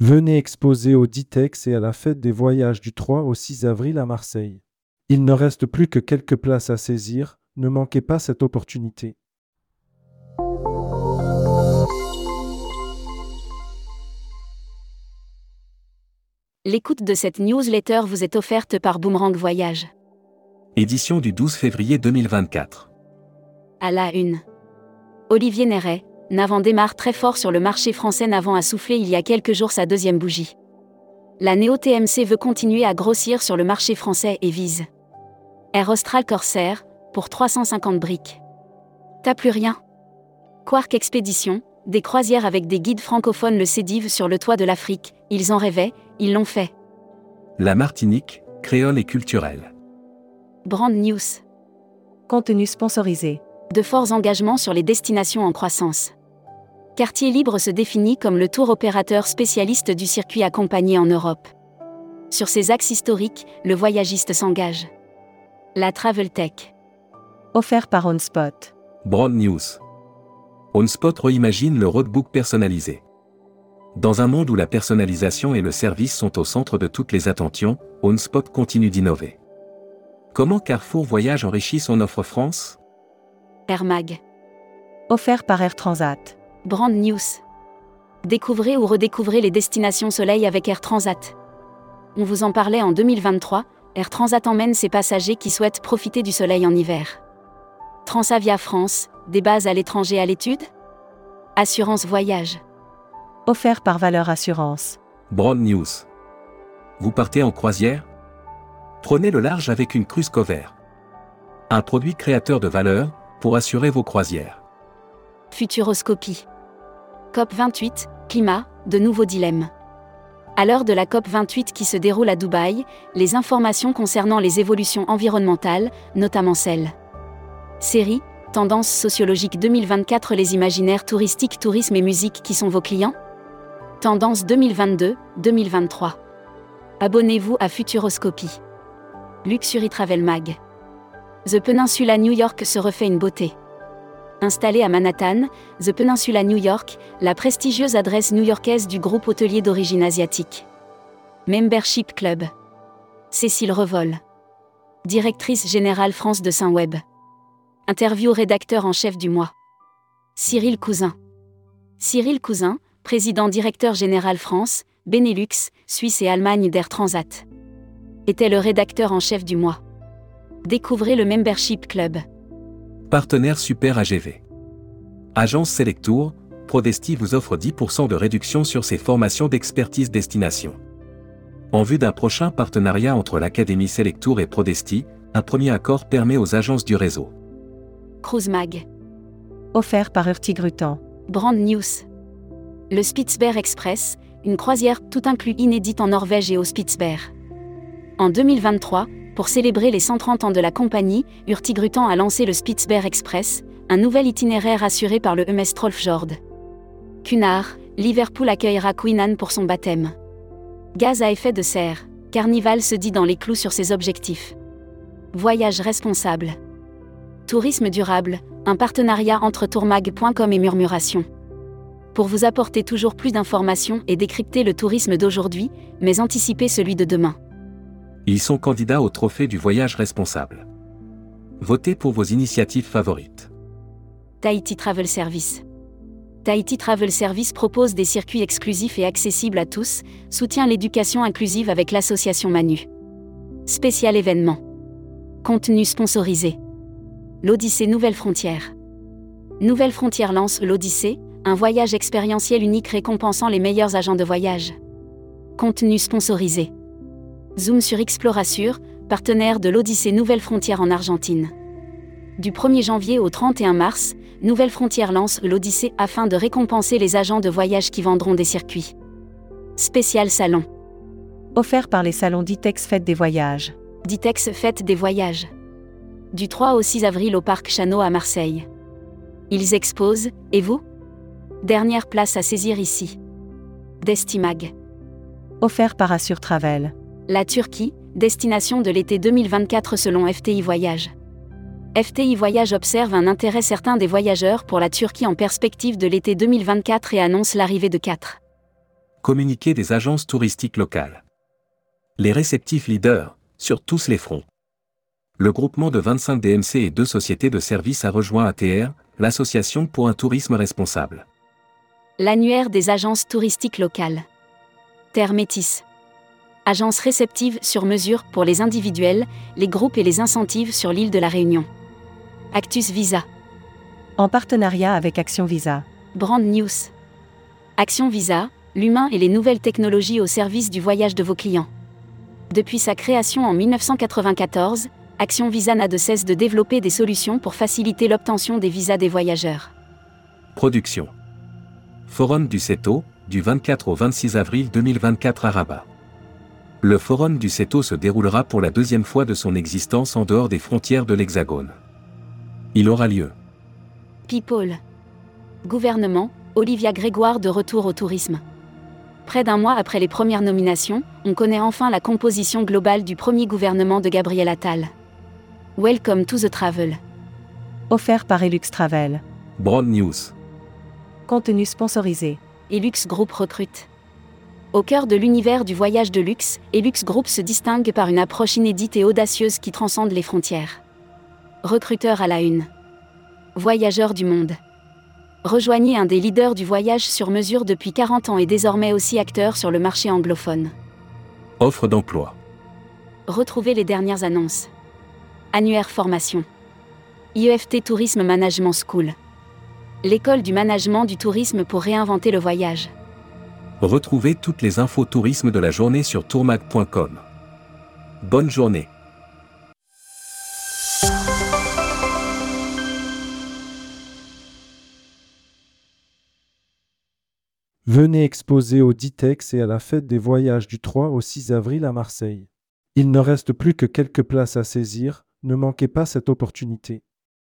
Venez exposer au Ditex et à la fête des voyages du 3 au 6 avril à Marseille. Il ne reste plus que quelques places à saisir, ne manquez pas cette opportunité. L'écoute de cette newsletter vous est offerte par Boomerang Voyage. Édition du 12 février 2024. À la une. Olivier Néret, Navant démarre très fort sur le marché français. Navant a soufflé il y a quelques jours sa deuxième bougie. La Néo TMC veut continuer à grossir sur le marché français et vise Air Austral Corsair, pour 350 briques. T'as plus rien Quark Expédition, des croisières avec des guides francophones le sédivent sur le toit de l'Afrique, ils en rêvaient, ils l'ont fait. La Martinique, créole et culturelle. Brand News. Contenu sponsorisé. De forts engagements sur les destinations en croissance. Quartier Libre se définit comme le tour opérateur spécialiste du circuit accompagné en Europe. Sur ces axes historiques, le voyagiste s'engage. La Travel Tech. Offert par OnSpot. Broad News. OnSpot reimagine le roadbook personnalisé. Dans un monde où la personnalisation et le service sont au centre de toutes les attentions, OnSpot continue d'innover. Comment Carrefour Voyage enrichit son offre France? Air Mag. Offert par Air Transat. Brand News. Découvrez ou redécouvrez les destinations soleil avec Air Transat. On vous en parlait en 2023, Air Transat emmène ses passagers qui souhaitent profiter du soleil en hiver. Transavia France, des bases à l'étranger à l'étude? Assurance voyage. Offert par Valeur Assurance. Broad News. Vous partez en croisière? Prenez le large avec une cruise cover. Un produit créateur de valeur pour assurer vos croisières. Futuroscopie. COP28, climat, de nouveaux dilemmes. À l'heure de la COP28 qui se déroule à Dubaï, les informations concernant les évolutions environnementales, notamment celles. Série, Tendance sociologique 2024 Les imaginaires touristiques, tourisme et musique qui sont vos clients Tendance 2022-2023. Abonnez-vous à Futuroscopie. Luxury Travel Mag. The Peninsula New York se refait une beauté. Installée à Manhattan, The Peninsula New York, la prestigieuse adresse new-yorkaise du groupe hôtelier d'origine asiatique. Membership Club. Cécile Revol. Directrice générale France de Saint-Web. Interview rédacteur en chef du mois. Cyril Cousin. Cyril Cousin, président directeur général France, Benelux, Suisse et Allemagne d'Air Transat. Était le rédacteur en chef du mois. Découvrez le Membership Club. Partenaire Super AGV. Agence Selectour, Prodesti vous offre 10% de réduction sur ses formations d'expertise destination. En vue d'un prochain partenariat entre l'Académie Selectour et Prodesti, un premier accord permet aux agences du réseau. Cruise Mag. Offert par Hurtigruten. Brand News. Le Spitzberg Express, une croisière tout inclus inédite en Norvège et au Spitzberg. En 2023, pour célébrer les 130 ans de la compagnie, Hurtigruten a lancé le Spitzberg Express, un nouvel itinéraire assuré par le MS Trollfjord. Cunard, Liverpool accueillera Queen Anne pour son baptême. Gaz à effet de serre, Carnival se dit dans les clous sur ses objectifs. Voyage responsable. Tourisme durable, un partenariat entre tourmag.com et Murmuration. Pour vous apporter toujours plus d'informations et décrypter le tourisme d'aujourd'hui, mais anticiper celui de demain. Ils sont candidats au trophée du voyage responsable. Votez pour vos initiatives favorites. Tahiti Travel Service. Tahiti Travel Service propose des circuits exclusifs et accessibles à tous, soutient l'éducation inclusive avec l'association Manu. Spécial événement. Contenu sponsorisé. L'Odyssée Nouvelle Frontière. Nouvelle Frontière lance l'Odyssée, un voyage expérientiel unique récompensant les meilleurs agents de voyage. Contenu sponsorisé. Zoom sur Explorasure, partenaire de l'Odyssée Nouvelle Frontière en Argentine. Du 1er janvier au 31 mars, Nouvelle Frontière lance l'Odyssée afin de récompenser les agents de voyage qui vendront des circuits. Spécial salon. Offert par les salons Ditex Fête des Voyages. Ditex Fête des Voyages. Du 3 au 6 avril au Parc Chano à Marseille. Ils exposent, et vous? Dernière place à saisir ici. Destimag. Offert par Assure Travel. La Turquie, destination de l'été 2024 selon FTI Voyage. FTI Voyage observe un intérêt certain des voyageurs pour la Turquie en perspective de l'été 2024 et annonce l'arrivée de 4 Communiqué des agences touristiques locales. Les réceptifs leaders, sur tous les fronts. Le groupement de 25 DMC et deux sociétés de services a rejoint ATR, l'Association pour un tourisme responsable. L'annuaire des agences touristiques locales. Terre Métis. Agence réceptive sur mesure pour les individuels, les groupes et les incentives sur l'île de la Réunion. Actus Visa. En partenariat avec Action Visa. Brand News. Action Visa, l'humain et les nouvelles technologies au service du voyage de vos clients. Depuis sa création en 1994, Action Visa n'a de cesse de développer des solutions pour faciliter l'obtention des visas des voyageurs. Production. Forum du CETO, du 24 au 26 avril 2024 à Rabat. Le Forum du CETO se déroulera pour la deuxième fois de son existence en dehors des frontières de l'Hexagone. Il aura lieu. People. Gouvernement, Olivia Grégoire de retour au tourisme. Près d'un mois après les premières nominations, on connaît enfin la composition globale du premier gouvernement de Gabriel Attal. Welcome to the travel. Offert par Elux Travel. Broad News. Contenu sponsorisé. Elux Group recrute. Au cœur de l'univers du voyage de luxe, Elux Group se distingue par une approche inédite et audacieuse qui transcende les frontières. Recruteur à la une. Voyageurs du monde. Rejoignez un des leaders du voyage sur mesure depuis 40 ans et désormais aussi acteur sur le marché anglophone. Offre d'emploi. Retrouvez les dernières annonces. Annuaire formation. IEFT Tourisme Management School. L'école du management du tourisme pour réinventer le voyage. Retrouvez toutes les infos tourisme de la journée sur tourmag.com. Bonne journée. Venez exposer au Ditex et à la fête des voyages du 3 au 6 avril à Marseille. Il ne reste plus que quelques places à saisir, ne manquez pas cette opportunité.